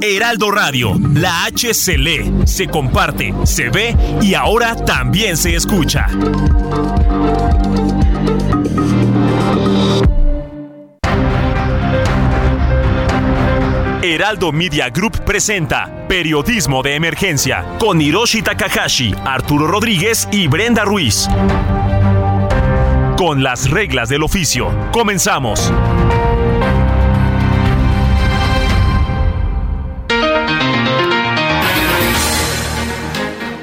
Heraldo Radio, la H se lee, se comparte, se ve y ahora también se escucha. Heraldo Media Group presenta Periodismo de Emergencia con Hiroshi Takahashi, Arturo Rodríguez y Brenda Ruiz. Con las reglas del oficio, comenzamos.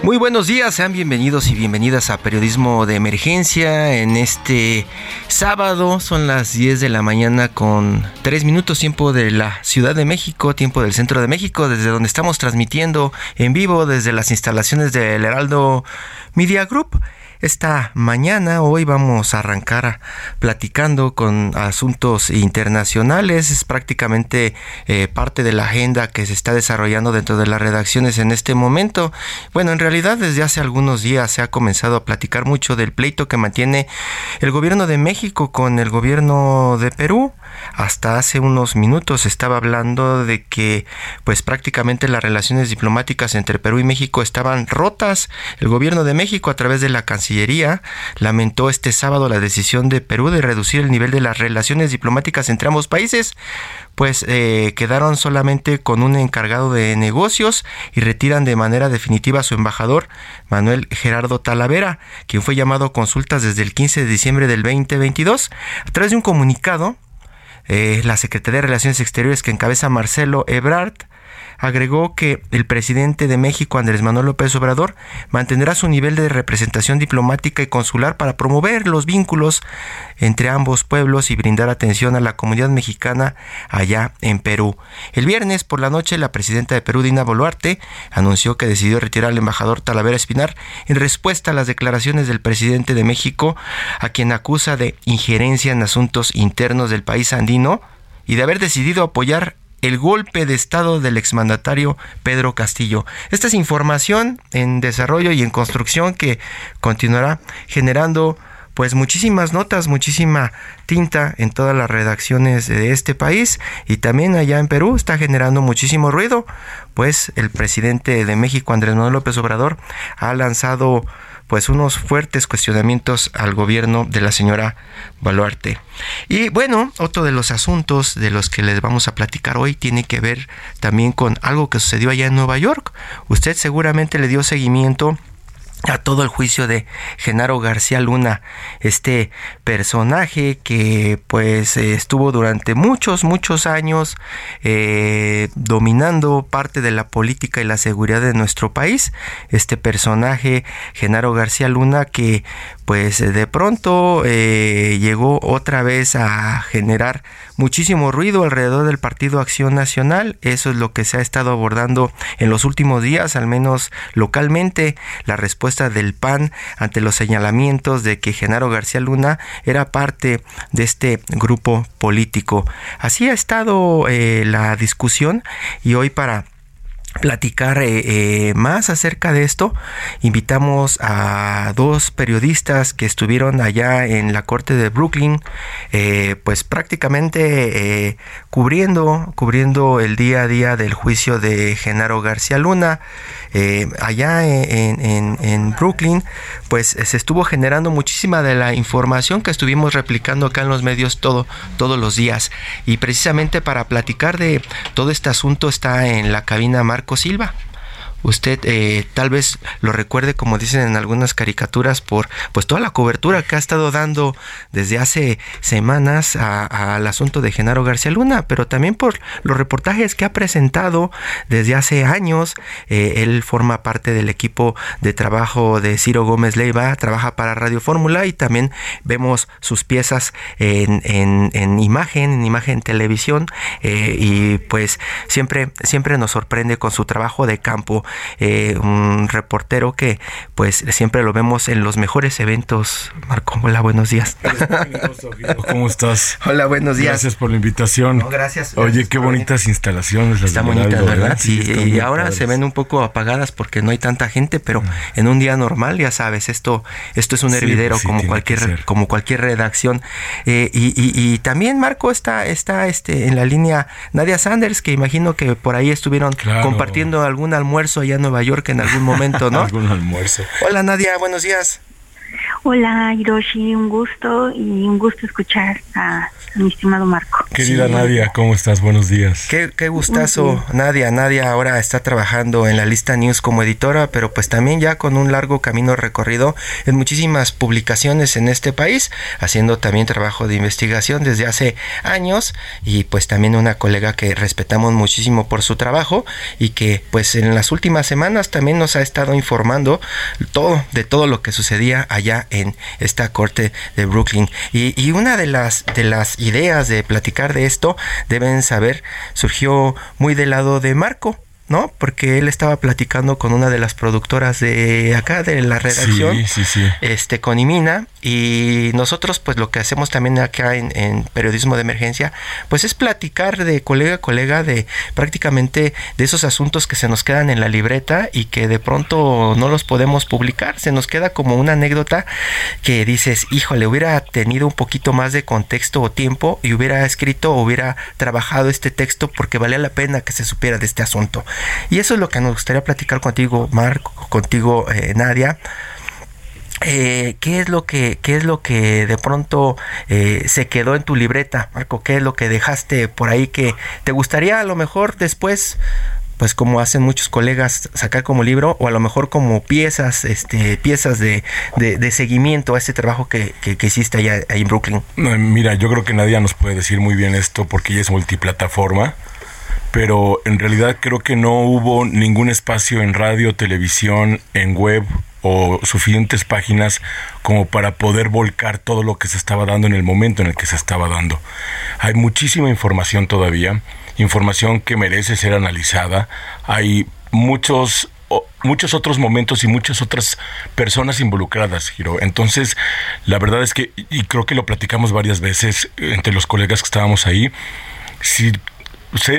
Muy buenos días, sean bienvenidos y bienvenidas a Periodismo de Emergencia en este sábado. Son las 10 de la mañana con 3 minutos tiempo de la Ciudad de México, tiempo del Centro de México, desde donde estamos transmitiendo en vivo desde las instalaciones del Heraldo Media Group esta mañana. Hoy vamos a arrancar platicando con asuntos internacionales. Es prácticamente eh, parte de la agenda que se está desarrollando dentro de las redacciones en este momento. Bueno, en realidad desde hace algunos días se ha comenzado a platicar mucho del pleito que mantiene el gobierno de México con el gobierno de Perú. Hasta hace unos minutos estaba hablando de que pues prácticamente las relaciones diplomáticas entre Perú y México estaban rotas. El gobierno de México a través de la Cancillería lamentó este sábado la decisión de Perú de reducir el nivel de las relaciones diplomáticas entre ambos países, pues eh, quedaron solamente con un encargado de negocios y retiran de manera definitiva a su embajador Manuel Gerardo Talavera, quien fue llamado a consultas desde el 15 de diciembre del 2022. A través de un comunicado, eh, la Secretaría de Relaciones Exteriores que encabeza Marcelo Ebrard agregó que el presidente de México, Andrés Manuel López Obrador, mantendrá su nivel de representación diplomática y consular para promover los vínculos entre ambos pueblos y brindar atención a la comunidad mexicana allá en Perú. El viernes por la noche, la presidenta de Perú, Dina Boluarte, anunció que decidió retirar al embajador Talavera Espinar en respuesta a las declaraciones del presidente de México, a quien acusa de injerencia en asuntos internos del país andino y de haber decidido apoyar el golpe de Estado del exmandatario Pedro Castillo. Esta es información en desarrollo y en construcción que continuará generando pues muchísimas notas, muchísima tinta en todas las redacciones de este país y también allá en Perú está generando muchísimo ruido, pues el presidente de México Andrés Manuel López Obrador ha lanzado pues unos fuertes cuestionamientos al gobierno de la señora Baluarte. Y bueno, otro de los asuntos de los que les vamos a platicar hoy tiene que ver también con algo que sucedió allá en Nueva York. Usted seguramente le dio seguimiento a todo el juicio de Genaro García Luna, este personaje que pues estuvo durante muchos, muchos años eh, dominando parte de la política y la seguridad de nuestro país. Este personaje, Genaro García Luna, que pues de pronto eh, llegó otra vez a generar muchísimo ruido alrededor del Partido Acción Nacional. Eso es lo que se ha estado abordando en los últimos días, al menos localmente. La respuesta del PAN ante los señalamientos de que Genaro García Luna era parte de este grupo político. Así ha estado eh, la discusión y hoy para platicar eh, eh, más acerca de esto, invitamos a dos periodistas que estuvieron allá en la corte de Brooklyn, eh, pues prácticamente cubriendo, cubriendo el día a día del juicio de Genaro García Luna. allá en, en, Brooklyn, pues se estuvo generando muchísima de la información que estuvimos replicando acá en los medios todo, todos los días. Y precisamente para platicar de todo este asunto está en la cabina Marco Silva. Usted eh, tal vez lo recuerde, como dicen en algunas caricaturas, por pues toda la cobertura que ha estado dando desde hace semanas al asunto de Genaro García Luna, pero también por los reportajes que ha presentado desde hace años. Eh, él forma parte del equipo de trabajo de Ciro Gómez Leiva, trabaja para Radio Fórmula y también vemos sus piezas en, en, imagen, en imagen televisión, eh, y pues siempre, siempre nos sorprende con su trabajo de campo eh, un reportero que pues siempre lo vemos en los mejores eventos. Marco, hola, buenos días. ¿Cómo estás? Hola, buenos días. Gracias por la invitación. gracias, Oye, qué bonitas instalaciones. Las Está bonitas, ¿verdad? Sí, y ahora se ven un poco apagadas porque no hay tanta gente, pero ah. en un día normal, ya sabes, esto, esto es un hervidero como cualquier, como cualquier redacción. Eh, y, también Marco está, está este, en la línea Nadia Sanders, que imagino que por ahí estuvieron compartiendo algún almuerzo allá en Nueva York en algún momento, ¿no? algún almuerzo. Hola Nadia, buenos días. Hola Hiroshi, un gusto y un gusto escuchar a mi estimado Marco. Querida Nadia, ¿cómo estás? Buenos días. Qué, qué gustazo, Nadia. Nadia ahora está trabajando en la lista News como editora, pero pues también ya con un largo camino recorrido en muchísimas publicaciones en este país, haciendo también trabajo de investigación desde hace años y pues también una colega que respetamos muchísimo por su trabajo y que pues en las últimas semanas también nos ha estado informando todo de todo lo que sucedía allá en esta corte de Brooklyn. Y, y una de las de las ideas de platicar de esto, deben saber, surgió muy del lado de Marco. ¿no? Porque él estaba platicando con una de las productoras de acá, de la redacción, este, con Imina, y nosotros, pues lo que hacemos también acá en, periodismo de emergencia, pues es platicar de colega a colega de prácticamente de esos asuntos que se nos quedan en la libreta y que de pronto no los podemos publicar. Se nos queda como una anécdota que dices, híjole, hubiera tenido un poquito más de contexto o tiempo y hubiera escrito o hubiera trabajado este texto porque valía la pena que se supiera de este asunto. Y eso es lo que nos gustaría platicar contigo, Marco, contigo, eh, Nadia eh, ¿qué es lo que qué es lo que de pronto eh, se quedó en tu libreta, Marco? ¿Qué es lo que dejaste por ahí que te gustaría a lo mejor después pues como hacen muchos colegas sacar como libro o a lo mejor como piezas este piezas de, de, seguimiento a ese trabajo que, que, hiciste allá, en Brooklyn mira yo creo que nadie nos puede decir muy bien esto porque es multiplataforma pero en realidad creo que no hubo ningún espacio en radio televisión en web o suficientes páginas como para poder volcar todo lo que se estaba dando en el momento en el que se estaba dando. Hay muchísima información todavía, información que merece ser analizada. Hay muchos muchos otros momentos y muchas otras personas involucradas, Giro. Entonces, la verdad es que, y creo que lo platicamos varias veces entre los colegas que estábamos ahí, si,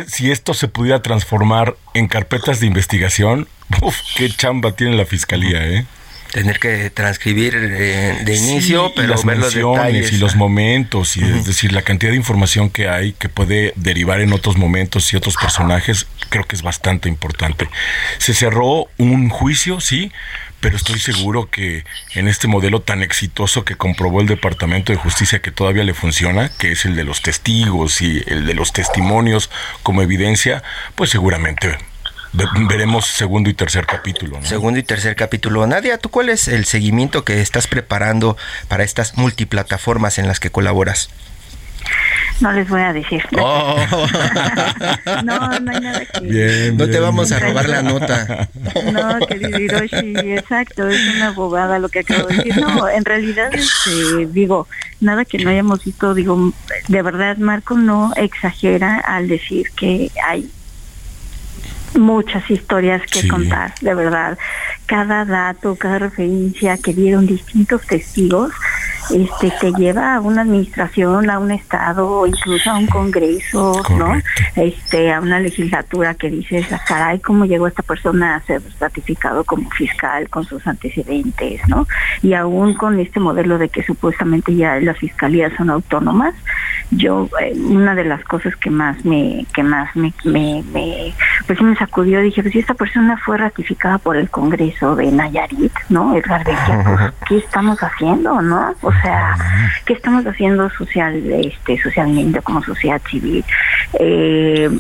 si esto se pudiera transformar en carpetas de investigación, Uf, qué chamba tiene la fiscalía, ¿eh? Tener que transcribir eh, de inicio, pero ver los detalles. y los momentos, y es decir, la cantidad de información que hay que puede derivar en otros momentos y otros personajes, creo que es bastante importante. Se cerró un juicio, sí, pero estoy seguro que en este modelo tan exitoso que comprobó el Departamento de Justicia que todavía le funciona, que es el de los testigos y el de los testimonios como evidencia, pues seguramente veremos segundo y tercer capítulo. Segundo y tercer capítulo. Nadia, ¿tú cuál es el seguimiento que estás preparando para estas multiplataformas en las que colaboras? No les voy a decir. Oh. no, no hay nada que... no te vamos a robar la nota. no, querido Hiroshi, exacto, es una abogada lo que acabo de decir. No, en realidad, este, digo, nada que no hayamos visto, digo, de verdad Marco no exagera al decir que hay muchas historias que contar, de verdad. Cada dato, cada referencia que dieron distintos testigos, este te lleva a una administración, a un estado, incluso a un congreso, ¿no? Este, a una legislatura que dices, ah, caray, cómo llegó esta persona a ser ratificado como fiscal con sus antecedentes, ¿no? Y aún con este modelo de que supuestamente ya las fiscalías son autónomas, yo eh, una de las cosas que más me que más me, me, me pues me sacudió dije pues si esta persona fue ratificada por el Congreso de Nayarit no Edgar Bequia qué estamos haciendo no o sea qué estamos haciendo social este socialmente como sociedad civil eh,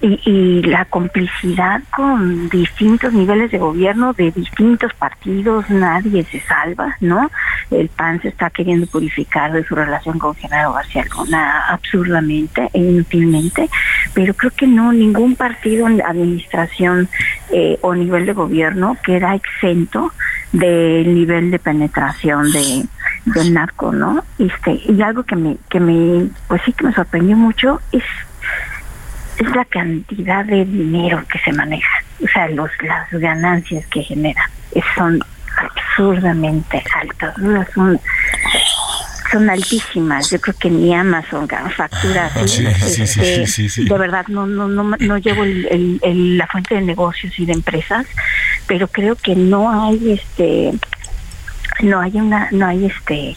y, la complicidad con distintos niveles de gobierno de distintos partidos, nadie se salva, ¿no? El PAN se está queriendo purificar de su relación con Genaro García Luna absurdamente e inútilmente, pero creo que no, ningún partido en administración eh, o nivel de gobierno queda exento del nivel de penetración de del narco, ¿no? Este, y algo que me, que me, pues sí que me sorprendió mucho es es la cantidad de dinero que se maneja, o sea, los, las ganancias que genera son absurdamente altas, son, son altísimas. Yo creo que ni Amazon factura. Este, de verdad, no no no, no llevo la fuente de negocios y de empresas, pero creo que no hay este no hay una no hay este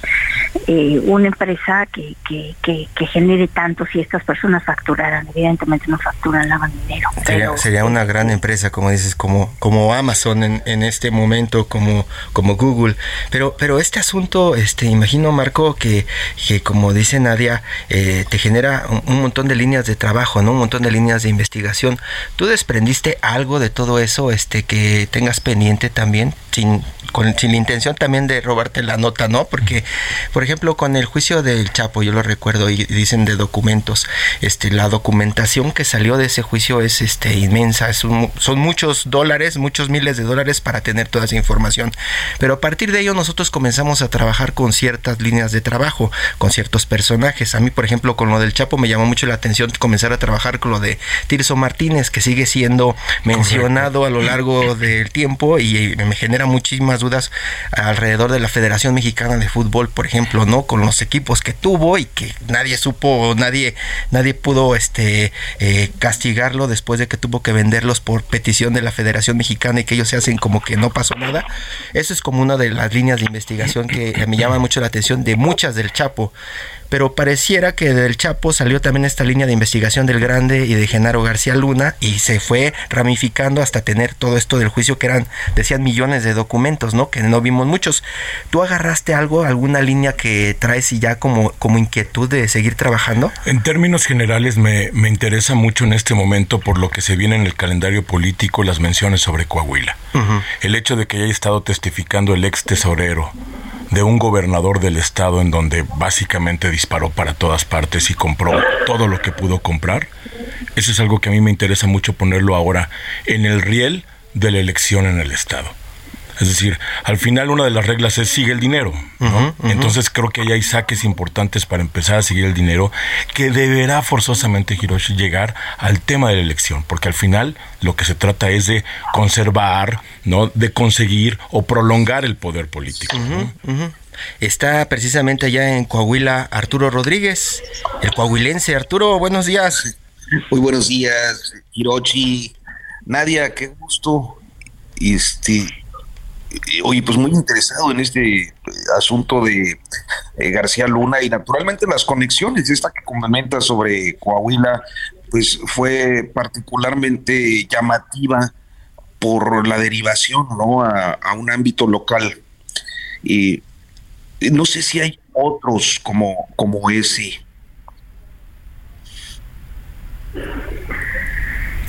eh, una empresa que, que, que, genere tanto si estas personas facturaran. Evidentemente no facturan, lavan dinero. Sería, una gran empresa, como dices, como, como Amazon en, en, este momento, como, como Google. Pero, pero este asunto, este, imagino, Marco, que, que como dice Nadia, eh, te genera un, montón de líneas de trabajo, ¿no? Un montón de líneas de investigación. ¿Tú desprendiste algo de todo eso este, que tengas pendiente también, sin, con, sin la intención también de robarte la nota, ¿no? Porque, por ejemplo, con el juicio del Chapo, yo lo recuerdo y dicen de documentos, este, la documentación que salió de ese juicio es este, inmensa, son muchos dólares, muchos miles de dólares para tener toda esa información. Pero a partir de ello nosotros comenzamos a trabajar con ciertas líneas de trabajo, con ciertos personajes. A mí, por ejemplo, con lo del Chapo me llamó mucho la atención comenzar a trabajar con lo de Tirso Martínez, que sigue siendo mencionado a lo largo del tiempo y me genera muchísimas dudas alrededor de la Federación Mexicana de Fútbol, por ejemplo ¿no? Con los equipos que tuvo y que nadie supo, nadie, nadie pudo este eh, castigarlo después de que tuvo que venderlos por petición de la Federación Mexicana y que ellos se hacen como que no pasó nada. Eso es como una de las líneas de investigación que me llama mucho la atención de muchas del Chapo pero pareciera que del Chapo salió también esta línea de investigación del Grande y de Genaro García Luna y se fue ramificando hasta tener todo esto del juicio que eran, decían, millones de documentos, ¿no? Que no vimos muchos. ¿Tú agarraste algo, alguna línea que traes y ya como, como inquietud de seguir trabajando? En términos generales me, me interesa mucho en este momento por lo que se viene en el calendario político las menciones sobre Coahuila. El hecho de que haya estado testificando el ex tesorero de un gobernador del estado en donde básicamente disparó para todas partes y compró todo lo que pudo comprar. Eso es algo que a mí me interesa mucho ponerlo ahora en el riel de la elección en el estado. Es decir, al final una de las reglas es sigue el dinero. Entonces creo que ahí hay saques importantes para empezar a seguir el dinero que deberá forzosamente Hiroshi llegar al tema de la elección, porque al final lo que se trata es de conservar, ¿no? de conseguir o prolongar el poder político. Está precisamente allá en Coahuila Arturo Rodríguez, el coahuilense. Arturo, buenos días. Muy buenos días, Hiroshi. Nadia, qué gusto. Este, oye, pues muy interesado en este eh, asunto de eh, García Luna y naturalmente las conexiones, esta que comenta sobre Coahuila, pues fue particularmente llamativa por la derivación ¿no? a, un ámbito local. Y no sé si hay otros como, como ese.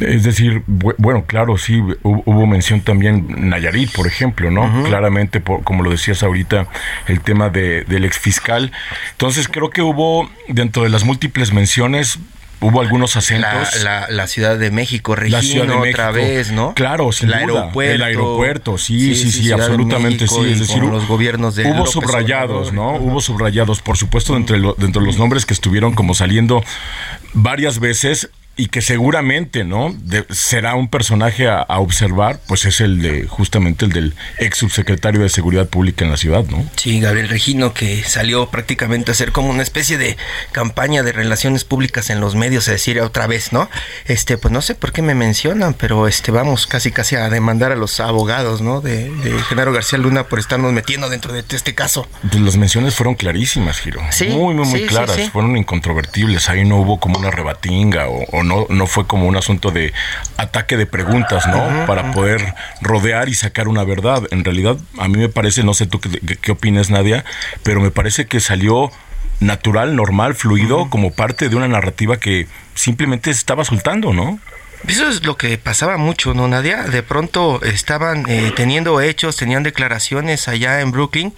Es decir, bueno, claro, sí, hubo mención también Nayarit, por ejemplo, ¿no? Claramente, como lo decías ahorita, el tema de, del ex fiscal. Entonces, creo que hubo, dentro de las múltiples menciones, hubo algunos acentos. La, Ciudad de México, Regino, otra vez, ¿no? Claro, sin el duda. Aeropuerto, el aeropuerto, sí, sí, sí, absolutamente sí. Es decir, los gobiernos de hubo subrayados, ¿no? Hubo subrayados, por supuesto, dentro dentro de los nombres que estuvieron como saliendo varias veces y que seguramente, ¿no? será un personaje a, observar, pues es el de, justamente el del ex subsecretario de Seguridad Pública en la ciudad, ¿no? Sí, Gabriel Regino, que salió prácticamente a hacer como una especie de campaña de relaciones públicas en los medios, a decir otra vez, ¿no? Este, pues no sé por qué me mencionan, pero este, vamos casi casi a demandar a los abogados, ¿no? De, de Genaro García Luna por estarnos metiendo dentro de este caso. Pues las menciones fueron clarísimas, Giro. Sí. Muy, muy, muy claras, fueron incontrovertibles. Ahí no hubo como una rebatinga o, o no, no fue como un asunto de ataque de preguntas, ¿no? Para poder rodear y sacar una verdad. En realidad, a mí me parece, no sé tú qué, qué, opinas, Nadia, pero me parece que salió natural, normal, fluido, como parte de una narrativa que simplemente estaba soltando, ¿no? Eso es lo que pasaba mucho, ¿no, Nadia? De pronto estaban eh, teniendo hechos, tenían declaraciones allá en Brooklyn.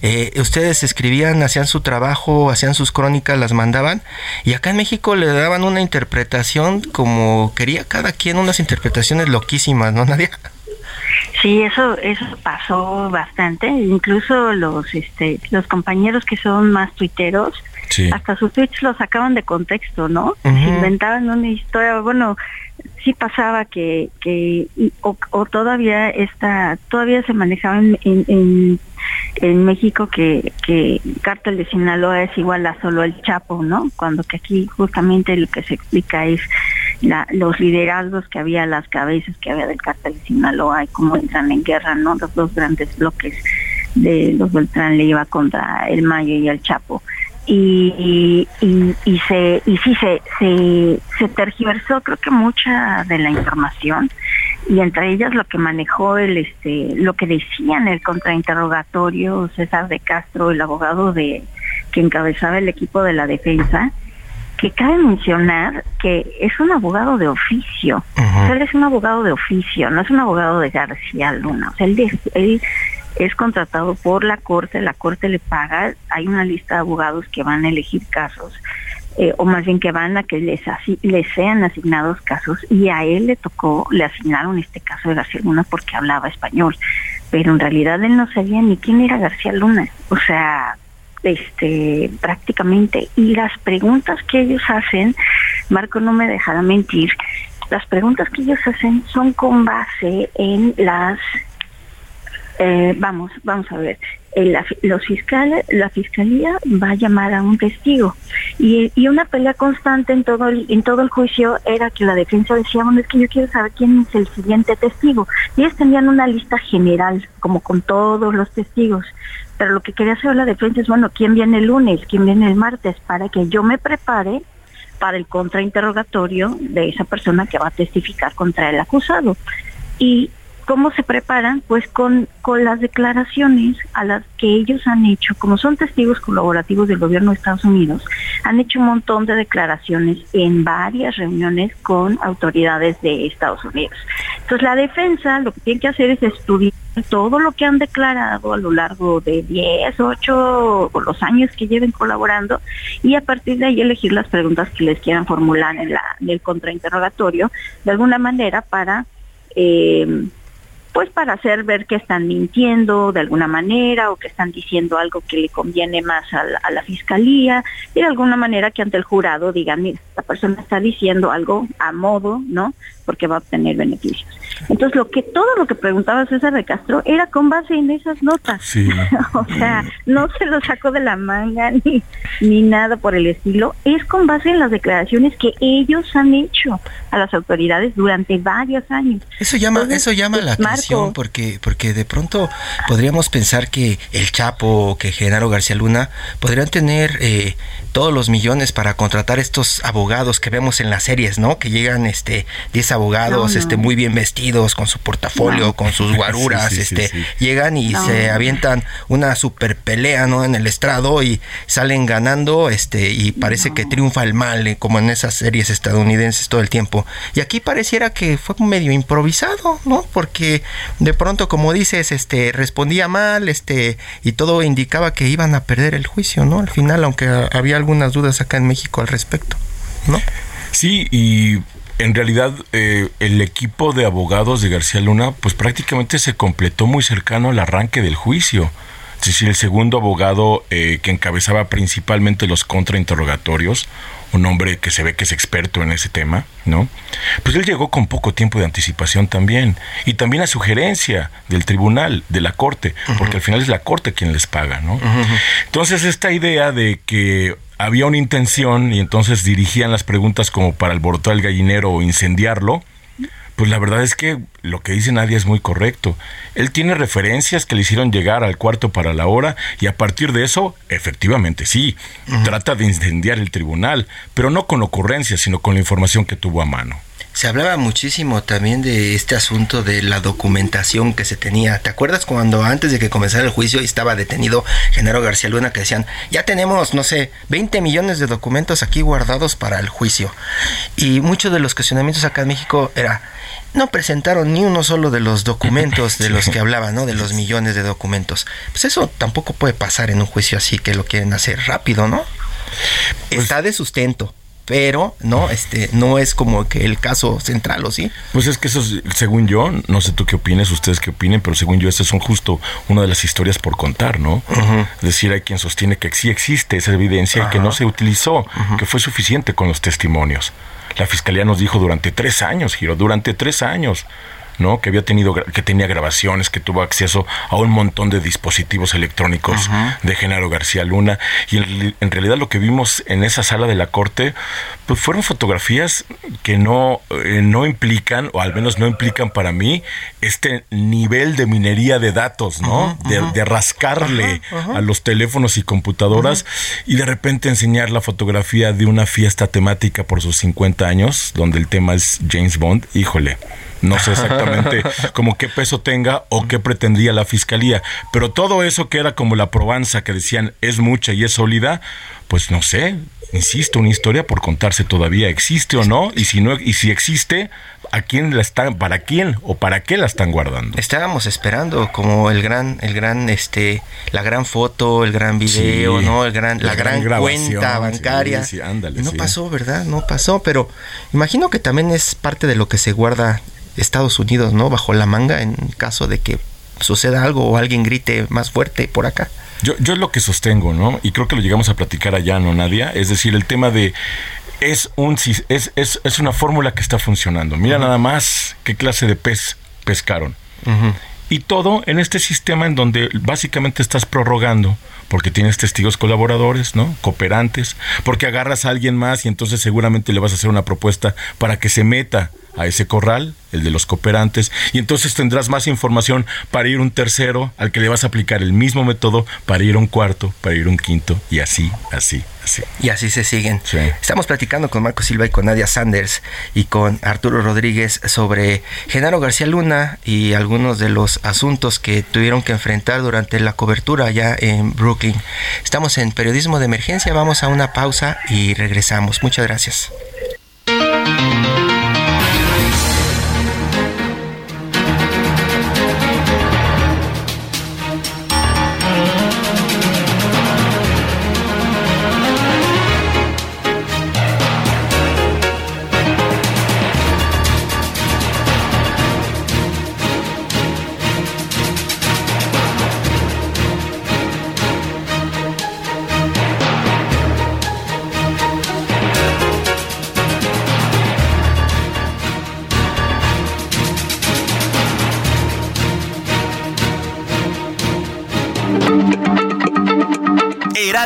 Eh, ustedes escribían, hacían su trabajo, hacían sus crónicas, las mandaban. Y acá en México le daban una interpretación como quería cada quien, unas interpretaciones loquísimas, ¿no, Nadia? Sí, eso eso pasó bastante. Incluso los este los compañeros que son más tuiteros, hasta sus tweets los sacaban de contexto, ¿no? Inventaban una historia. Bueno, sí pasaba que, que o, todavía está, todavía se manejaba en, en, en, México que, que cártel de Sinaloa es igual a solo el Chapo, ¿no? Cuando que aquí justamente lo que se explica es la, los liderazgos que había, las cabezas que había del cártel de Sinaloa y cómo entran en guerra, ¿no? Los dos grandes bloques de los Beltrán le iba contra el Mayo y el Chapo y, y, y, se y sí se, se, se tergiversó creo que mucha de la información. Y entre ellas lo que manejó el este lo que decía en el contrainterrogatorio César de Castro el abogado de que encabezaba el equipo de la defensa que cabe mencionar que es un abogado de oficio. Él es un abogado de oficio no es un abogado de García Luna. O sea él, él es contratado por la corte, la corte le paga, hay una lista de abogados que van a elegir casos, eh, o más bien que van a que les, les sean asignados casos, y a él le tocó, le asignaron este caso de García Luna porque hablaba español, pero en realidad él no sabía ni quién era García Luna, o sea, este prácticamente, y las preguntas que ellos hacen, Marco no me dejará mentir, las preguntas que ellos hacen son con base en las eh, vamos, vamos a ver. La, los fiscales, la fiscalía va a llamar a un testigo. Y, y, una pelea constante en todo el, en todo el juicio era que la defensa decía bueno es que yo quiero saber quién es el siguiente testigo y ellos tenían una lista general como con todos los testigos. Pero lo que quería hacer la defensa es bueno quién viene el lunes quién viene el martes para que yo me prepare para el contrainterrogatorio de esa persona que va a testificar contra el acusado. Y ¿Cómo se preparan? Pues con, con las declaraciones a las que ellos han hecho, como son testigos colaborativos del gobierno de Estados Unidos, han hecho un montón de declaraciones en varias reuniones con autoridades de Estados Unidos. Entonces la defensa lo que tiene que hacer es estudiar todo lo que han declarado a lo largo de 10, 8 o los años que lleven colaborando y a partir de ahí elegir las preguntas que les quieran formular en, la, en el contrainterrogatorio de alguna manera para... Eh, pues para hacer ver que están mintiendo de alguna manera o que están diciendo algo que le conviene más a la, a la fiscalía y de alguna manera que ante el jurado digan, mira, esta persona está diciendo algo a modo, ¿no? Porque va a obtener beneficios. Entonces, lo que todo lo que preguntaba César de Castro era con base en esas notas. o sea, no se lo sacó de la manga ni, ni nada por el estilo. Es con base en las declaraciones que ellos han hecho a las autoridades durante varios años. Eso llama, eso llama la atención porque, porque de pronto podríamos pensar que el Chapo o que Genaro García Luna podrían tener eh, todos los millones para contratar estos abogados que vemos en las series, ¿no? Que llegan este 10 abogados este muy bien vestidos con su portafolio, con sus guaruras, este llegan y se avientan una super pelea, ¿no? En el estrado y salen ganando este y parece que triunfa el mal, eh, como en esas series estadounidenses todo el tiempo. Y aquí pareciera que fue medio improvisado, ¿no? Porque de pronto como dices, este respondía mal, este y todo indicaba que iban a perder el juicio, ¿no? Al final, aunque había algunas dudas acá en México al respecto, ¿no? Sí, y en realidad eh, el equipo de abogados de García Luna pues prácticamente se completó muy cercano al arranque del juicio. Es decir, el segundo abogado eh, que encabezaba principalmente los contrainterrogatorios, un hombre que se ve que es experto en ese tema, ¿no? Pues él llegó con poco tiempo de anticipación también. Y también a sugerencia del tribunal, de la corte, porque al final es la corte quien les paga, ¿no? Entonces, esta idea de que había una intención y entonces dirigían las preguntas como para alborotar el gallinero o incendiarlo, pues la verdad es que lo que dice Nadia es muy correcto. Él tiene referencias que le hicieron llegar al cuarto para la hora y a partir de eso, efectivamente sí, trata de incendiar el tribunal, pero no con ocurrencias, sino con la información que tuvo a mano. Se hablaba muchísimo también de este asunto de la documentación que se tenía. ¿Te acuerdas cuando antes de que comenzara el juicio estaba detenido Genaro García Luna que decían, ya tenemos, no sé, 20 millones de documentos aquí guardados para el juicio? Y muchos de los cuestionamientos acá en México era, no presentaron ni uno solo de los documentos de los que hablaban, ¿no? De los millones de documentos. Pues eso tampoco puede pasar en un juicio así que lo quieren hacer rápido, ¿no? Pues Está de sustento pero no este no es como que el caso central o sí Pues es que eso, es- según yo, no sé tú qué opines, ustedes qué opinen, pero según yo, estas son justo una de las historias por contar, ¿no? Es decir, hay quien sostiene que sí existe esa evidencia y que no se utilizó, que fue suficiente con los testimonios. La fiscalía nos dijo durante tres años, Giro, durante tres años. ¿No? Que había tenido, que tenía grabaciones, que tuvo acceso a un montón de dispositivos electrónicos de Genaro García Luna. Y en, en realidad lo que vimos en esa sala de la corte, pues fueron fotografías que no, eh, no implican, o al menos no implican para mí, este nivel de minería de datos, ¿no? de, de rascarle a los teléfonos y computadoras y de repente enseñar la fotografía de una fiesta temática por sus 50 años, donde el tema es James Bond. Híjole. No sé exactamente como qué peso tenga o qué pretendía la fiscalía, pero todo eso que era como la probanza que decían es mucha y es sólida, pues no sé, insisto, una historia por contarse todavía existe o no y si no y si existe, ¿a quién la están para quién o para qué la están guardando? estábamos esperando como el gran el gran este la gran foto el gran video Sí, no el gran la, la gran, cuenta bancaria. sí, sí, ándale, Y no pasó verdad no pasó pero imagino que también es parte de lo que se guarda Estados Unidos no bajo la manga en caso de que suceda algo o alguien grite más fuerte por acá Yo, yo es lo que sostengo, ¿no? Y creo que lo llegamos a platicar allá, ¿no, Nadia? Es decir, el tema de es un es, es, es una fórmula que está funcionando. Mira nada más qué clase de pez pescaron. Y todo en este sistema en donde básicamente estás prorrogando, porque tienes testigos colaboradores, ¿no? Cooperantes, porque agarras a alguien más y entonces seguramente le vas a hacer una propuesta para que se meta a ese corral, el de los cooperantes, y entonces tendrás más información para ir un tercero al que le vas a aplicar el mismo método para ir a un cuarto, para ir un quinto, y así, así. Y así se siguen. Sí. Estamos platicando con Marco Silva y con Nadia Sanders y con Arturo Rodríguez sobre Genaro García Luna y algunos de los asuntos que tuvieron que enfrentar durante la cobertura allá en Brooklyn. Estamos en periodismo de emergencia, vamos a una pausa y regresamos. Muchas gracias.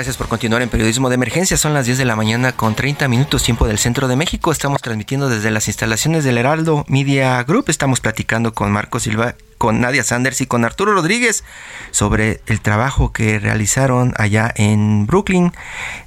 Gracias por continuar en Periodismo de Emergencia. Son las 10 de la mañana con 30 minutos tiempo del centro de México. Estamos transmitiendo desde las instalaciones del Heraldo Media Group. Estamos platicando con Marco Silva, con Nadia Sanders y con Arturo Rodríguez sobre el trabajo que realizaron allá en Brooklyn.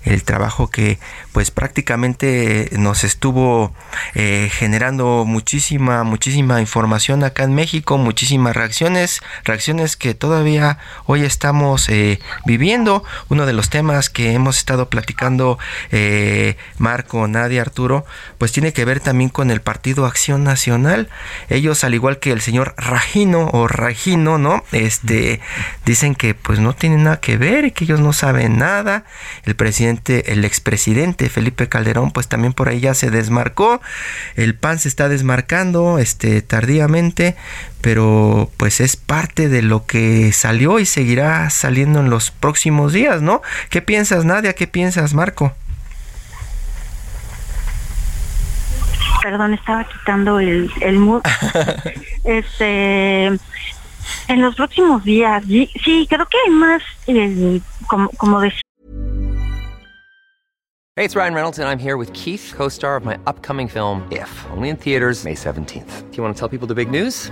El trabajo que pues prácticamente nos estuvo eh, generando muchísima, muchísima información acá en México, muchísimas reacciones, reacciones que todavía hoy estamos eh, viviendo. Uno de los temas que hemos estado platicando eh, Marco, Nadia, Arturo, pues tiene que ver también con el Partido Acción Nacional. Ellos, al igual que el señor Rajino o Rajino, ¿no? Este, dicen que pues no tienen nada que ver y que ellos no saben nada. El presidente, el expresidente Felipe Calderón, pues también por ahí ya se desmarcó. El PAN se está desmarcando, este, tardíamente, pero pues es parte de lo que salió y seguirá saliendo en los próximos días, ¿no? ¿Qué piensas, Nadia? ¿Qué piensas, Marco? Perdón, estaba quitando el, el mood. este, en los próximos días, sí, creo que hay más, eh, como, como decía. Hey, it's Ryan Reynolds, and I'm here with Keith, co-star of my upcoming film, If, only in theaters May 17th. Do you want to tell people the big news?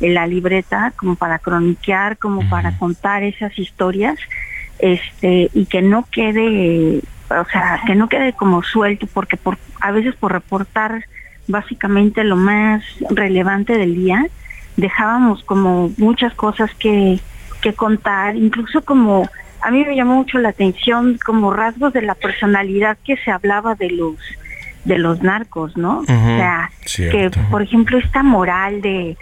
en la libreta como para croniquear, como para contar esas historias, este, y que no quede, o sea, que no quede como suelto, porque por, a veces por reportar básicamente lo más relevante del día, dejábamos como muchas cosas que, que contar, incluso como a mí me llamó mucho la atención como rasgos de la personalidad que se hablaba de los de los narcos, ¿no? o sea, que por ejemplo esta moral de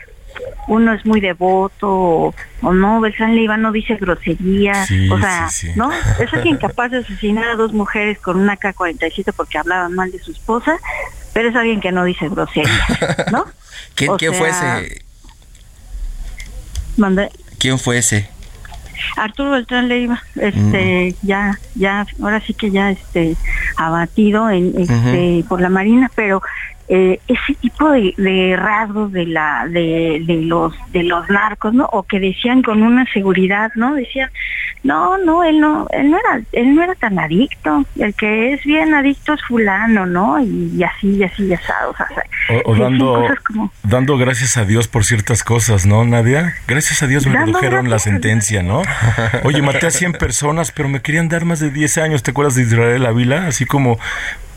uno es muy devoto o, no, Beltrán Leiva no dice grosería, o sea, ¿no? Es alguien capaz de asesinar a dos mujeres con una K-47 porque hablaban mal de su esposa, pero es alguien que no dice grosería, ¿no? ¿Quién, fue ese? ¿Quién fue ese? Arturo Beltrán Leiva, este, mm. ya, ya, ahora sí que ya, este, abatido en, este, por la Marina, pero eh, ese tipo de, rasgos de la de, de, los de los narcos no o que decían con una seguridad no decían no no él no él no era él no era tan adicto. El que es bien adicto es fulano no y, así y así ya sabes o, dando dando gracias a Dios por ciertas cosas no Nadia gracias a Dios me redujeron la sentencia no oye maté a 100 personas pero me querían dar más de 10 años te acuerdas de Israel Ávila así como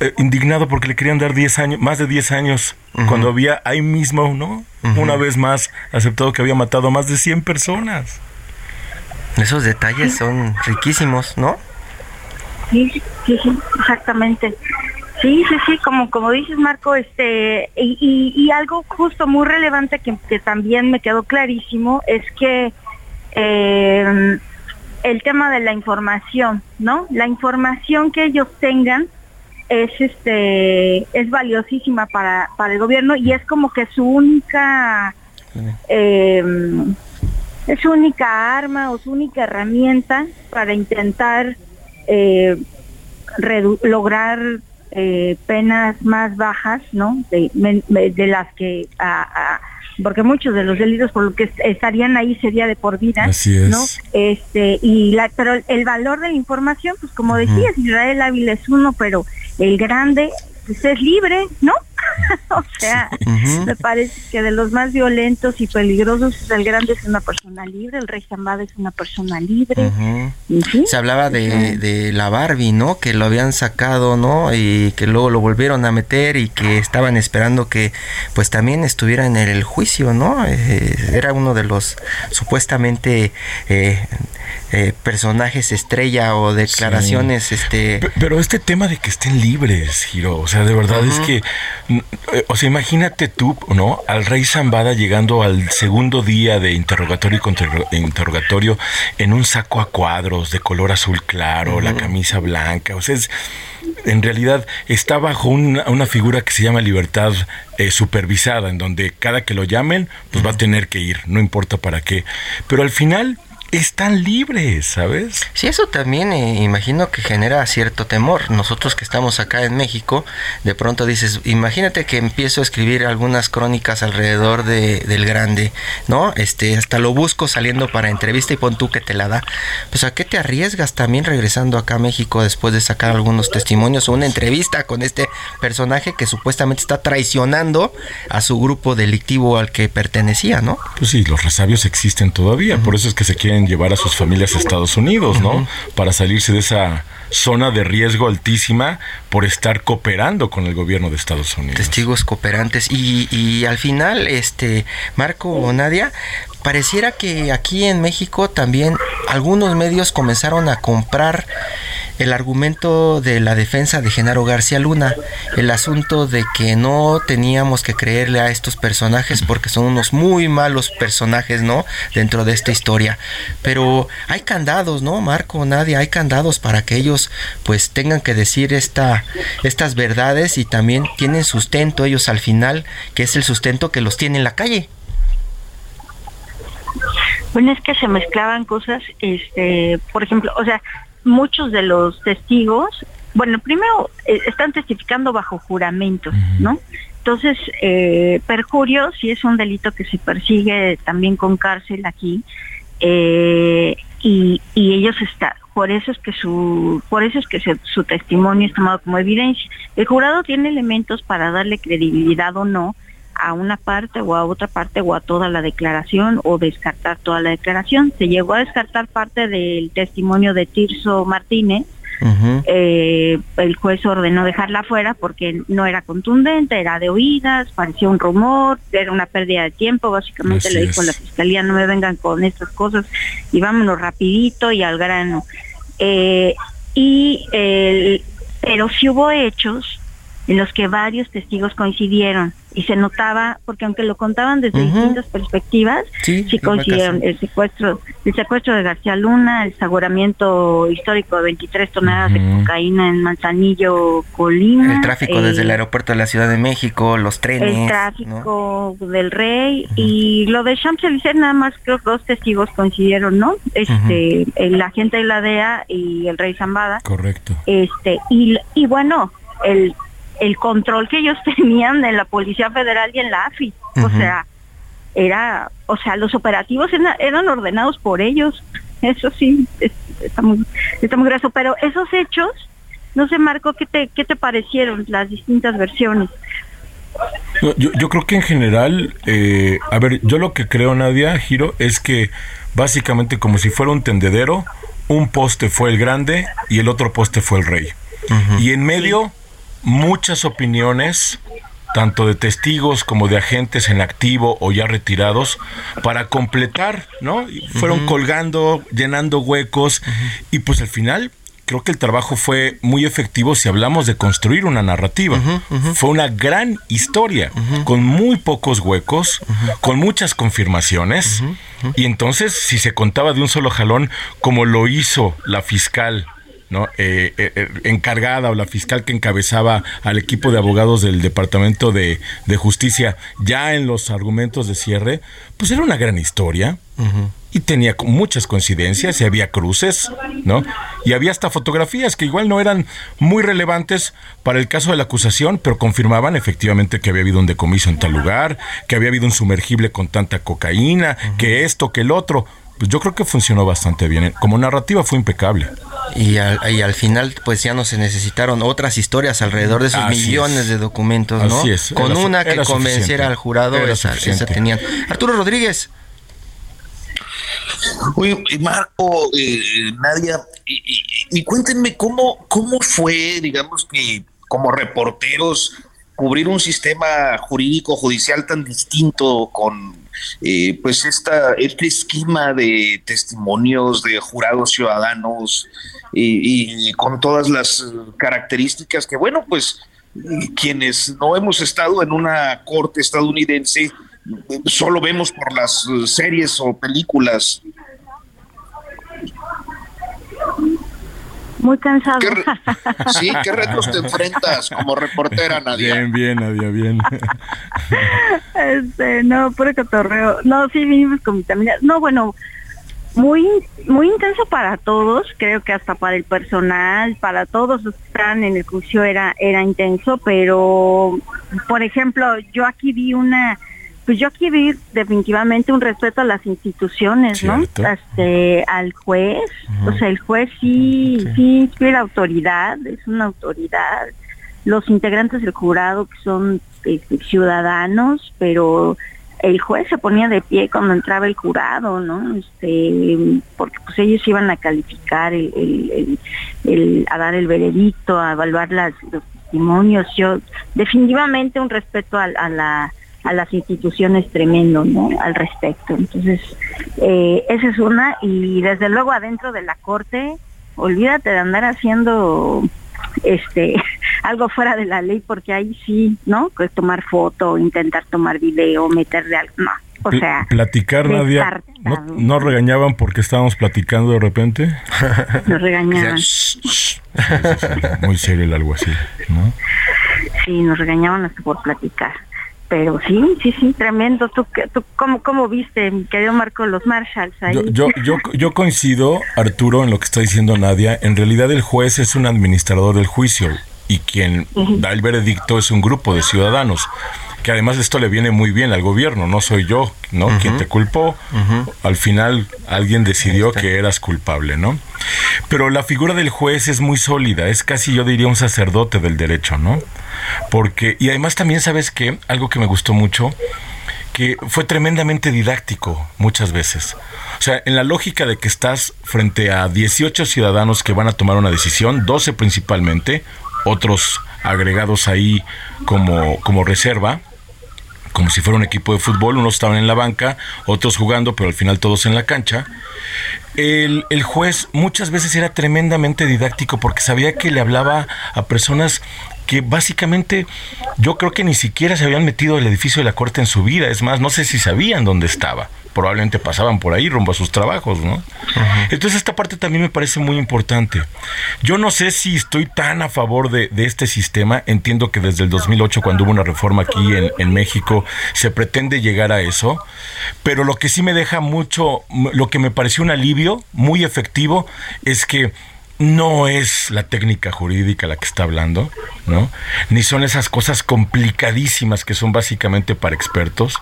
eh, indignado porque le querían dar 10 años, más de 10 años, cuando había ahí mismo, ¿no? Una vez más aceptado que había matado a más de 100 personas. Esos detalles son riquísimos, ¿no? Sí, sí, sí, exactamente. Sí, sí, sí, como, como dices Marco, este, y, y, algo justo muy relevante que, que, también me quedó clarísimo es que eh, el tema de la información, ¿no? La información que ellos tengan es este es valiosísima para, para el gobierno y es como que su única em, es su única arma o su única herramienta para intentar eh, lograr eh, penas más bajas no de, de las que a, porque muchos de los delitos por lo que estarían ahí sería de por vida, ¿no? Este y la pero el valor de la información, pues como decías, Israel Ávila es uno, pero el grande pues es libre, ¿no? o sea, me parece que de los más violentos y peligrosos es el grande es una persona libre, el rey Zambada es una persona libre. Se hablaba de, de, la Barbie, ¿no? Que lo habían sacado, ¿no? Y que luego lo volvieron a meter y que estaban esperando que pues también estuviera en el juicio, ¿no? Eh, era uno de los supuestamente eh, eh, personajes estrella o declaraciones, este... Pero este tema de que estén libres, Giro, o sea, de verdad es que o sea, imagínate tú, ¿no? Al rey Zambada llegando al segundo día de interrogatorio y interrogatorio en un saco a cuadros de color azul claro, la camisa blanca. O sea, es, en realidad está bajo una, figura que se llama libertad eh, supervisada, en donde cada que lo llamen, pues va a tener que ir, no importa para qué. Pero al final están libres, ¿sabes? Sí, eso también eh, imagino que genera cierto temor. Nosotros que estamos acá en México, de pronto dices, imagínate que empiezo a escribir algunas crónicas alrededor de, del grande, ¿no? Este, hasta lo busco saliendo para entrevista y pon tú que te la da. Pues a qué te arriesgas también regresando acá a México después de sacar algunos testimonios o una entrevista con este personaje que supuestamente está traicionando a su grupo delictivo al que pertenecía, ¿no? Pues sí, los resabios existen todavía, por eso es que se quieren llevar a sus familias a Estados Unidos, ¿no? Para salirse de esa zona de riesgo altísima por estar cooperando con el gobierno de Estados Unidos. Testigos cooperantes. Y, y al final, este, Marco o Nadia, pareciera que aquí en México también algunos medios comenzaron a comprar el argumento de la defensa de Genaro García Luna, el asunto de que no teníamos que creerle a estos personajes porque son unos muy malos personajes, ¿no? Dentro de esta historia. Pero hay candados, ¿no, Marco? Nadie, hay candados para que ellos pues tengan que decir esta, estas verdades y también tienen sustento ellos al final, que es el sustento que los tiene en la calle. Bueno, es que se mezclaban cosas, este, por ejemplo, o sea, muchos de los testigos, bueno, primero eh, están testificando bajo juramento, ¿no? Entonces, eh, perjurio sí es un delito que se persigue también con cárcel aquí, eh, y, y, ellos están, por eso es que su, por eso es que su testimonio es tomado como evidencia. El jurado tiene elementos para darle credibilidad o no a una parte o a otra parte o a toda la declaración o descartar toda la declaración. Se llegó a descartar parte del testimonio de Tirso Martínez. Eh, el juez ordenó dejarla fuera porque no era contundente, era de oídas, parecía un rumor, era una pérdida de tiempo, básicamente le dijo la fiscalía no me vengan con estas cosas y vámonos rapidito y al grano. Eh, y pero si hubo hechos en los que varios testigos coincidieron y se notaba porque aunque lo contaban desde distintas perspectivas sí, coincidieron el secuestro el secuestro de García Luna el aseguramiento histórico de 23 toneladas de cocaína en Manzanillo Colima el tráfico desde el eh, aeropuerto de la Ciudad de México los trenes el tráfico del Rey y lo de Champs-Élysées nada más creo que dos testigos coincidieron no este el agente de la DEA y el Rey Zambada. Correcto. Este y y bueno el el control que ellos tenían en la Policía Federal y en la AFI. O sea, era, o sea, los operativos eran, ordenados por ellos. Eso sí, está muy, está muy graso. Pero esos hechos, no sé, Marco, ¿qué te, qué te parecieron las distintas versiones? yo, yo, creo que en general, eh, a ver, yo lo que creo, Nadia, Giro, es que básicamente como si fuera un tendedero, un poste fue el grande y el otro poste fue el rey. Y en medio muchas opiniones, tanto de testigos como de agentes en activo o ya retirados, para completar, ¿no? fueron colgando, llenando huecos y pues al final creo que el trabajo fue muy efectivo si hablamos de construir una narrativa. Fue una gran historia, con muy pocos huecos, con muchas confirmaciones. Y entonces, si se contaba de un solo jalón, como lo hizo la fiscal ¿no? Eh, eh, eh, encargada o la fiscal que encabezaba al equipo de abogados del Departamento de, Justicia ya en los argumentos de cierre, pues era una gran historia. Y tenía muchas coincidencias y había cruces, ¿no? Y había hasta fotografías que igual no eran muy relevantes para el caso de la acusación, pero confirmaban efectivamente que había habido un decomiso en tal lugar, que había habido un sumergible con tanta cocaína, que esto, que el otro pues yo creo que funcionó bastante bien. Como narrativa fue impecable. Y al, final, pues ya no se necesitaron otras historias alrededor de esos millones de documentos, ¿no? Así es. Con una que convenciera al jurado, esa, tenían. Arturo Rodríguez. Oye, Marco, eh, Nadia, y, cuéntenme cómo, cómo fue, digamos que como reporteros, cubrir un sistema jurídico judicial tan distinto con eh, pues esta, este esquema de testimonios de jurados ciudadanos y, con todas las características que, bueno, pues quienes no hemos estado en una corte estadounidense solo vemos por las series o películas muy cansado. sí, ¿qué retos te enfrentas como reportera, Nadia? Bien, bien, Nadia, bien. este, no, puro cotorreo. No, sí, vinimos con vitaminas. No, bueno, muy muy intenso para todos, creo que hasta para el personal, para todos los que están en el curso era, era intenso, pero, por ejemplo, yo aquí vi una pues yo aquí vi definitivamente un respeto a las instituciones, ¿no? Este, al juez, o sea, el juez sí, sí, inspira autoridad, es una autoridad. Los integrantes del jurado que son este, ciudadanos, pero el juez se ponía de pie cuando entraba el jurado, ¿no? Este, porque pues ellos iban a calificar, el, el, a dar el veredicto, a evaluar las, los testimonios. Yo definitivamente un respeto a la a las instituciones tremendo ¿no? al respecto. Entonces, eh, esa es una y desde luego adentro de la Corte, olvídate de andar haciendo este algo fuera de la ley porque ahí sí, ¿no? Que tomar foto, intentar tomar video, meterle algo, no. O sea, platicar, Nadia. ¿no, ¿No, regañaban porque estábamos platicando de repente? Nos regañaban. Muy serio algo así, ¿no? Sí, nos regañaban hasta por platicar. Pero sí, sí, sí, tremendo. ¿Tú, tú cómo, cómo viste, mi querido Marco, los Marshalls ahí? Yo, yo, yo, coincido, Arturo, en lo que está diciendo Nadia. En realidad el juez es un administrador del juicio y quien da el veredicto es un grupo de ciudadanos que además esto le viene muy bien al gobierno, no soy yo, ¿no? Quien te culpó, al final alguien decidió que eras culpable, ¿no? Pero la figura del juez es muy sólida, es casi yo diría un sacerdote del derecho, ¿no? Porque, y además también sabes que, algo que me gustó mucho, que fue tremendamente didáctico muchas veces. O sea, en la lógica de que estás frente a 18 ciudadanos que van a tomar una decisión, 12 principalmente, otros agregados ahí como, como reserva, como si fuera un equipo de fútbol, unos estaban en la banca, otros jugando, pero al final todos en la cancha. El, el, juez muchas veces era tremendamente didáctico porque sabía que le hablaba a personas que básicamente yo creo que ni siquiera se habían metido al edificio de la corte en su vida, es más, no sé si sabían dónde estaba probablemente pasaban por ahí rumbo a sus trabajos, ¿no? Entonces esta parte también me parece muy importante. Yo no sé si estoy tan a favor de, este sistema, entiendo que desde el 2008 cuando hubo una reforma aquí en, en México se pretende llegar a eso, pero lo que sí me deja mucho, lo que me pareció un alivio muy efectivo es que no es la técnica jurídica la que está hablando, ¿no? Ni son esas cosas complicadísimas que son básicamente para expertos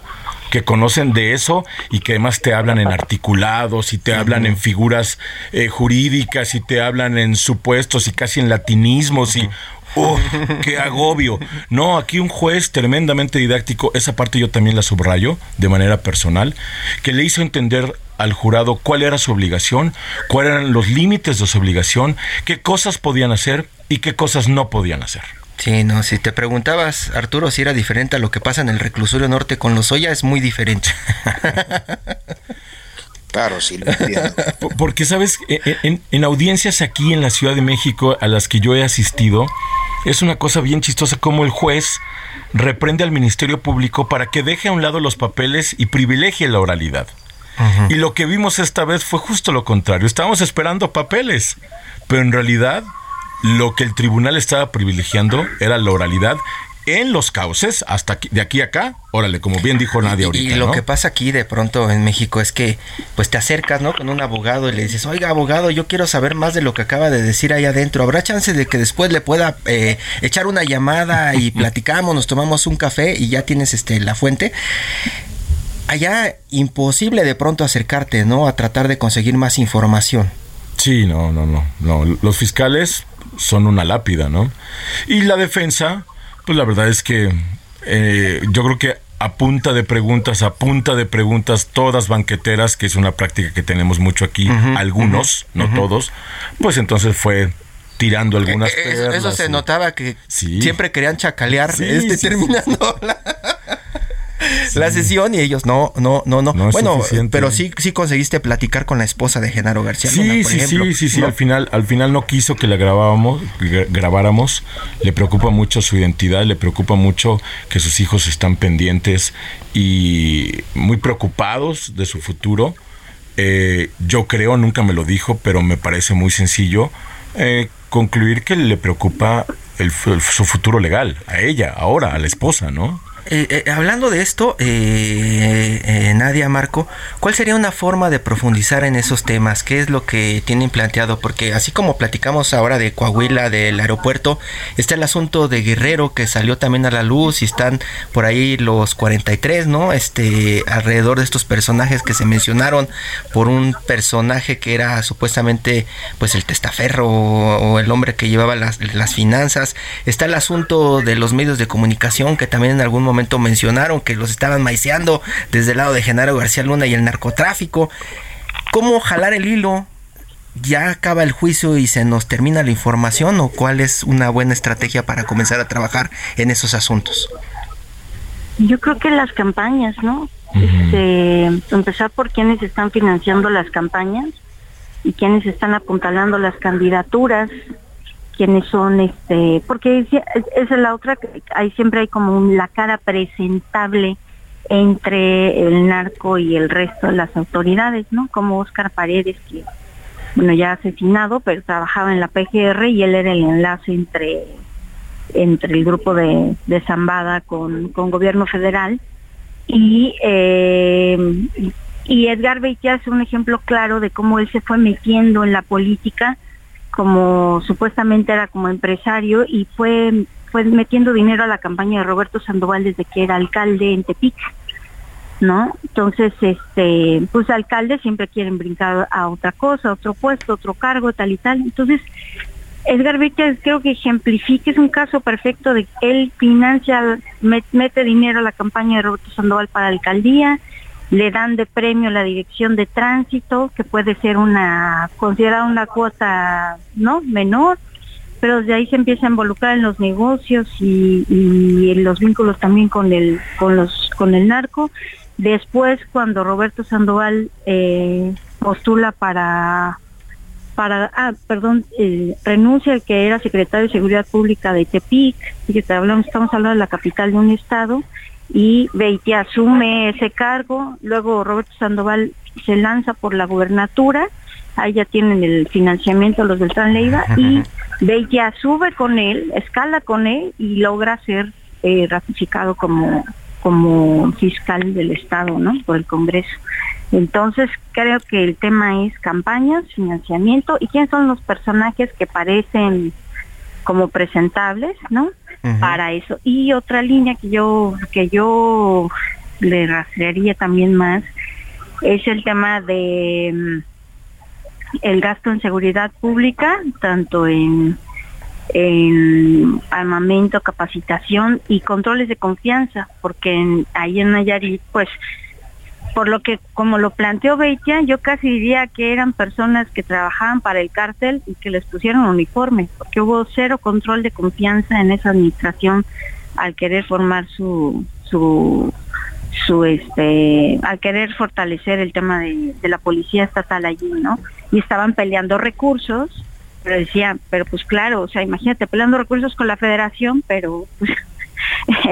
que conocen de eso y que además te hablan en articulados y te hablan en figuras eh, jurídicas y te hablan en supuestos y casi en latinismos y ¡Oh, qué agobio! No, aquí un juez tremendamente didáctico, esa parte yo también la subrayo de manera personal, que le hizo entender al jurado cuál era su obligación, cuáles eran los límites de su obligación, qué cosas podían hacer y qué cosas no podían hacer. Sí, no, si te preguntabas, Arturo, si era diferente a lo que pasa en el reclusorio norte con los Oya, es muy diferente. Claro, sí, Porque, sabes, e, e, en, en, audiencias aquí en la Ciudad de México a las que yo he asistido, es una cosa bien chistosa como el juez reprende al Ministerio Público para que deje a un lado los papeles y privilegie la oralidad. Y lo que vimos esta vez fue justo lo contrario. Estábamos esperando papeles, pero en realidad lo que el tribunal estaba privilegiando era la oralidad en los cauces, hasta de aquí a acá, órale, como bien dijo Nadia ahorita. Y lo que pasa aquí de pronto en México es que pues te acercas, ¿no? Con un abogado y le dices, oiga, abogado, yo quiero saber más de lo que acaba de decir ahí adentro. ¿Habrá chance de que después le pueda eh, echar una llamada y platicamos, nos tomamos un café y ya tienes este la fuente? Allá imposible de pronto acercarte, ¿no? A tratar de conseguir más información. Sí, no, no, no, no. Los fiscales son una lápida, ¿no? Y la defensa, pues la verdad es que eh, yo creo que a punta de preguntas, a punta de preguntas, todas banqueteras, que es una práctica que tenemos mucho aquí, algunos, no todos, pues entonces fue tirando algunas eh, eh, Eso, se notaba que siempre querían chacalear este, terminando la sesión y ellos no, no, no, no. bueno, pero sí, sí conseguiste platicar con la esposa de Genaro García sí, sí, Sí, sí, sí, al final, al final no quiso que la grabábamos, grabáramos. Le preocupa mucho su identidad, le preocupa mucho que sus hijos están pendientes y muy preocupados de su futuro. Eh, yo creo, nunca me lo dijo, pero me parece muy sencillo eh, concluir que le preocupa su futuro legal, a ella, ahora, a la esposa, ¿no? Eh, eh, hablando de esto, eh, Nadia Marco, ¿cuál sería una forma de profundizar en esos temas? ¿Qué es lo que tienen planteado? Porque así como platicamos ahora de Coahuila, del aeropuerto, está el asunto de Guerrero que salió también a la luz y están por ahí los 43, ¿no? Este, alrededor de estos personajes que se mencionaron por un personaje que era supuestamente pues el testaferro o, el hombre que llevaba las, las finanzas. Está el asunto de los medios de comunicación que también en algún momento momento mencionaron que los estaban maiceando desde el lado de Genaro García Luna y el narcotráfico. ¿Cómo jalar el hilo? ¿Ya acaba el juicio y se nos termina la información o cuál es una buena estrategia para comenzar a trabajar en esos asuntos? Yo creo que las campañas, ¿no? Este, empezar por quienes están financiando las campañas y quienes están apuntalando las candidaturas, quienes son, este, porque esa es la otra, hay siempre hay como la cara presentable entre el narco y el resto de las autoridades, ¿no? Como Oscar Paredes, que, bueno, ya asesinado, pero trabajaba en la PGR y él era el enlace entre, entre el grupo de, de Zambada con, con gobierno federal. Y, eh, y Edgar Beitia es un ejemplo claro de cómo él se fue metiendo en la política, como supuestamente era como empresario y fue fue metiendo dinero a la campaña de Roberto Sandoval desde que era alcalde en Tepic, ¿no? Entonces, este, pues alcaldes siempre quieren brincar a otra cosa, a otro puesto, otro cargo, tal y tal. Entonces, Edgar Víquez creo que ejemplifica, es un caso perfecto de él financia, mete dinero a la campaña de Roberto Sandoval para la alcaldía, le dan de premio la dirección de tránsito, que puede ser una, considerada una cuota, ¿no? Menor, pero desde ahí se empieza a involucrar en los negocios y, en los vínculos también con el con los con el narco después cuando Roberto Sandoval eh, postula para para ah perdón eh, renuncia el que era secretario de seguridad pública de Tepic que hablamos estamos hablando de la capital de un estado y Beiti asume ese cargo luego Roberto Sandoval se lanza por la gubernatura ahí ya tienen el financiamiento los del Tran Leiva y ya sube con él, escala con él y logra ser eh, ratificado como, como fiscal del Estado, ¿no? Por el Congreso. Entonces, creo que el tema es campañas, financiamiento y quiénes son los personajes que parecen como presentables, ¿no? Para eso. Y otra línea que yo que yo le rastrearía también más es el tema de mm, el gasto en seguridad pública, tanto en, en armamento, capacitación y controles de confianza, porque ahí en Nayarit, pues, por lo que, como lo planteó Beitia, yo casi diría que eran personas que trabajaban para el cártel y que les pusieron uniforme, porque hubo cero control de confianza en esa administración al querer formar su, su su este al querer fortalecer el tema de, de, la policía estatal allí, ¿no? Y estaban peleando recursos, pero decía, pero pues claro, o sea, imagínate peleando recursos con la federación, pero pues,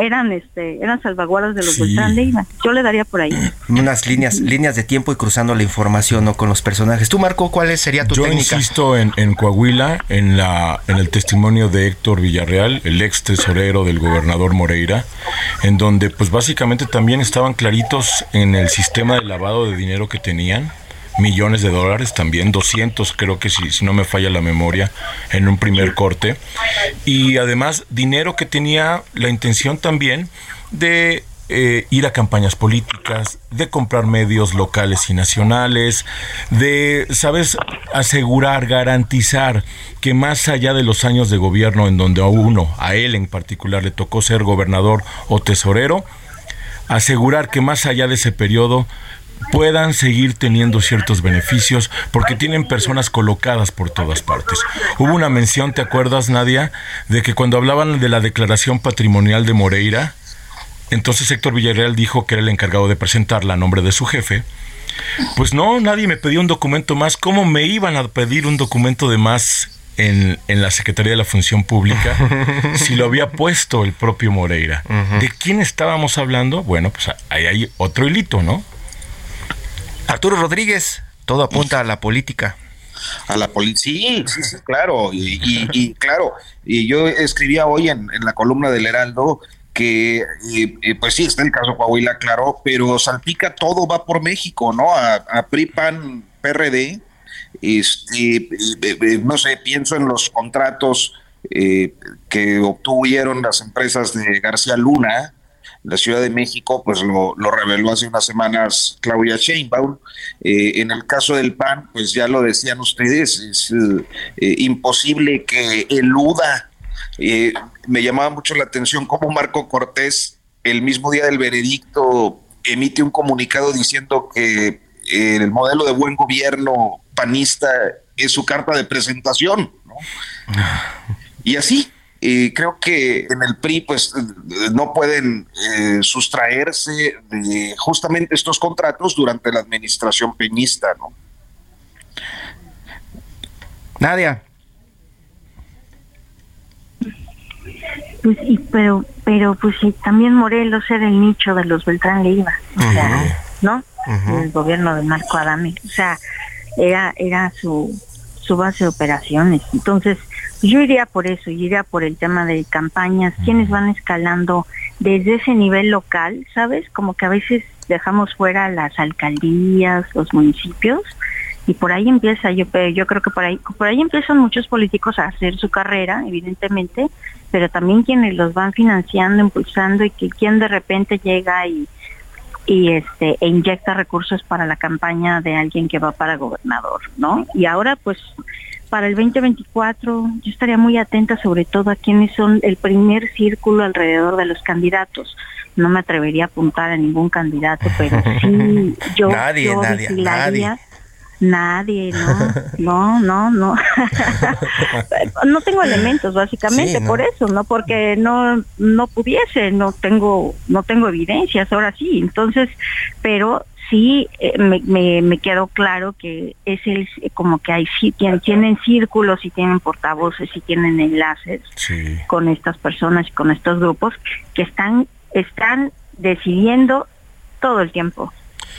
eran este eran salvaguardas de los sí. del Yo le daría por ahí. Unas líneas líneas de tiempo y cruzando la información ¿no? con los personajes. Tú, Marco, ¿cuál sería tu Yo técnica? Yo insisto en, en, Coahuila, en, la, en el testimonio de Héctor Villarreal, el ex tesorero del gobernador Moreira, en donde pues básicamente también estaban claritos en el sistema de lavado de dinero que tenían millones de dólares también, 200 creo que si, no me falla la memoria, en un primer corte. Y además dinero que tenía la intención también de eh, ir a campañas políticas, de comprar medios locales y nacionales, de, ¿sabes?, asegurar, garantizar que más allá de los años de gobierno en donde a uno, a él en particular, le tocó ser gobernador o tesorero, asegurar que más allá de ese periodo puedan seguir teniendo ciertos beneficios porque tienen personas colocadas por todas partes. Hubo una mención, ¿te acuerdas, Nadia?, de que cuando hablaban de la declaración patrimonial de Moreira, entonces Héctor Villarreal dijo que era el encargado de presentarla a nombre de su jefe. Pues no, nadie me pedía un documento más. ¿Cómo me iban a pedir un documento de más en, en, la Secretaría de la Función Pública si lo había puesto el propio Moreira. Uh -huh. ¿De quién estábamos hablando? Bueno, pues ahí hay otro hilito, ¿no? Arturo Rodríguez, todo apunta a la política. A la policía, sí, sí, sí, claro. Y, claro, y yo escribía hoy en, la columna del Heraldo que, pues sí, está el caso Coahuila, claro, pero salpica todo, va por México, ¿no? A, a PRIPAN, PRD, este, no sé, pienso en los contratos eh, que obtuvieron las empresas de García Luna, la Ciudad de México, pues lo, lo reveló hace unas semanas Claudia Sheinbaum. Eh, en el caso del PAN, pues ya lo decían ustedes, es eh, imposible que eluda. Eh, me llamaba mucho la atención cómo Marco Cortés, el mismo día del veredicto, emite un comunicado diciendo que el modelo de buen gobierno panista es su carta de presentación. ¿no? Y así, eh, creo que en el PRI pues no pueden eh, sustraerse de justamente estos contratos durante la administración peñista, ¿no? Nadia. Pues, y, pero, pero pues sí, también Morelos era el nicho de los Beltrán Leiva, o sea, ¿no? El gobierno de Marco Adame, o sea, era, era su, su base de operaciones. Entonces, yo iría por eso, yo iría por el tema de campañas, quienes van escalando desde ese nivel local, ¿sabes? Como que a veces dejamos fuera las alcaldías, los municipios, y por ahí empieza, yo, yo creo que por ahí, por ahí empiezan muchos políticos a hacer su carrera, evidentemente, pero también quienes los van financiando, impulsando y que quien de repente llega y y este e inyecta recursos para la campaña de alguien que va para gobernador, ¿no? Y ahora pues para el 2024 yo estaría muy atenta sobre todo a quienes son el primer círculo alrededor de los candidatos. No me atrevería a apuntar a ningún candidato, pero sí yo, nadie, nadie, nadie. Nadie, no, no, no, no. no tengo elementos, básicamente, por eso, no porque no no pudiese, no tengo no tengo evidencias, ahora sí. Entonces, pero sí eh, me, me, me, quedó claro que es el como que hay tienen círculos y tienen portavoces y tienen enlaces con estas personas y con estos grupos que están están decidiendo todo el tiempo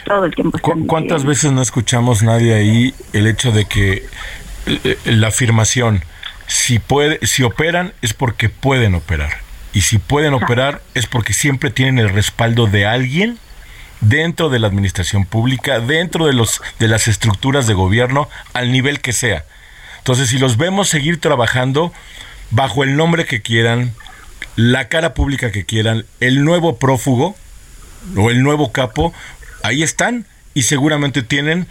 todo el tiempo. ¿Cuántas veces no escuchamos nadie ahí el hecho de que eh, la afirmación, si, puede, si operan es porque pueden operar? Y si pueden operar es porque siempre tienen el respaldo de alguien dentro de la administración pública, dentro de los de las estructuras de gobierno al nivel que sea. Entonces, si los vemos seguir trabajando bajo el nombre que quieran, la cara pública que quieran, el nuevo prófugo o el nuevo capo, ahí están y seguramente tienen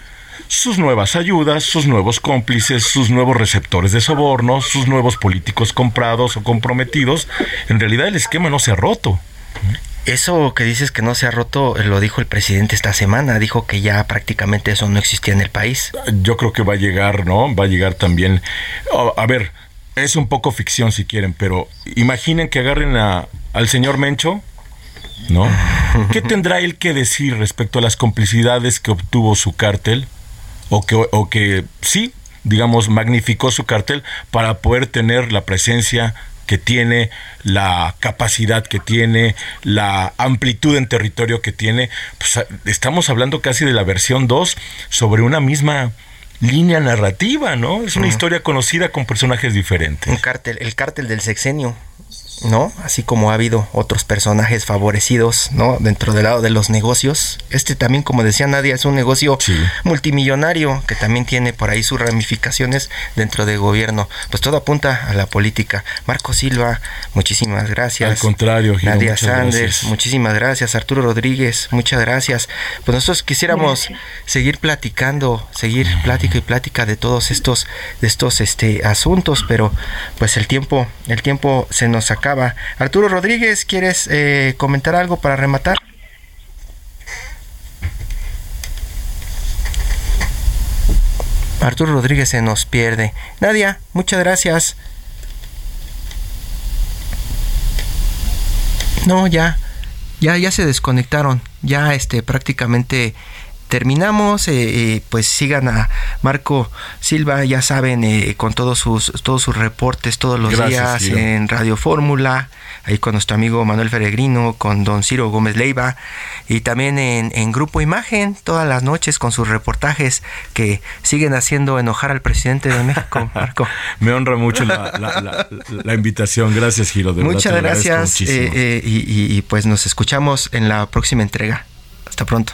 sus nuevas ayudas, sus nuevos cómplices, sus nuevos receptores de sobornos, sus nuevos políticos comprados o comprometidos. En realidad el esquema no se ha roto. Eso que dices que no se ha roto, lo dijo el presidente esta semana, dijo que ya prácticamente eso no existía en el país. Yo creo que va a llegar, ¿no? Va a llegar también. Oh, a ver, es un poco ficción si quieren, pero imaginen que agarren a, al señor Mencho, ¿no? ¿Qué tendrá él que decir respecto a las complicidades que obtuvo su cártel? O que, o que sí, digamos, magnificó su cártel para poder tener la presencia que tiene, la capacidad que tiene, la amplitud en territorio que tiene. Pues estamos hablando casi de la versión 2 sobre una misma línea narrativa, ¿no? Es una historia conocida con personajes diferentes. Un cártel, el cártel del sexenio. ¿No? Así como ha habido otros personajes favorecidos, ¿no? Dentro del lado de los negocios. Este también, como decía Nadia, es un negocio multimillonario que también tiene por ahí sus ramificaciones dentro del gobierno. Pues todo apunta a la política. Marco Silva, muchísimas gracias. Al contrario, Nadia Sanders, muchísimas gracias. Arturo Rodríguez, muchas gracias. Pues nosotros quisiéramos seguir platicando, seguir plática y plática de todos estos, de estos este, asuntos, pero pues el tiempo, el tiempo se nos acaba Arturo Rodríguez, ¿quieres eh, comentar algo para rematar? Arturo Rodríguez se nos pierde. Nadia, muchas gracias. No, ya, ya, ya se desconectaron. Ya, este, prácticamente terminamos. Eh, eh, pues sigan a Marco Silva, ya saben, eh, con todos sus, todos sus reportes todos los días en Radio Fórmula, ahí con nuestro amigo Manuel Feregrino, con don Ciro Gómez Leiva, y también en, Grupo Imagen, todas las noches con sus reportajes que siguen haciendo enojar al presidente de México, Marco. Me honra mucho la, invitación. Gracias, Giro. Muchas gracias. y pues nos escuchamos en la próxima entrega. Hasta pronto.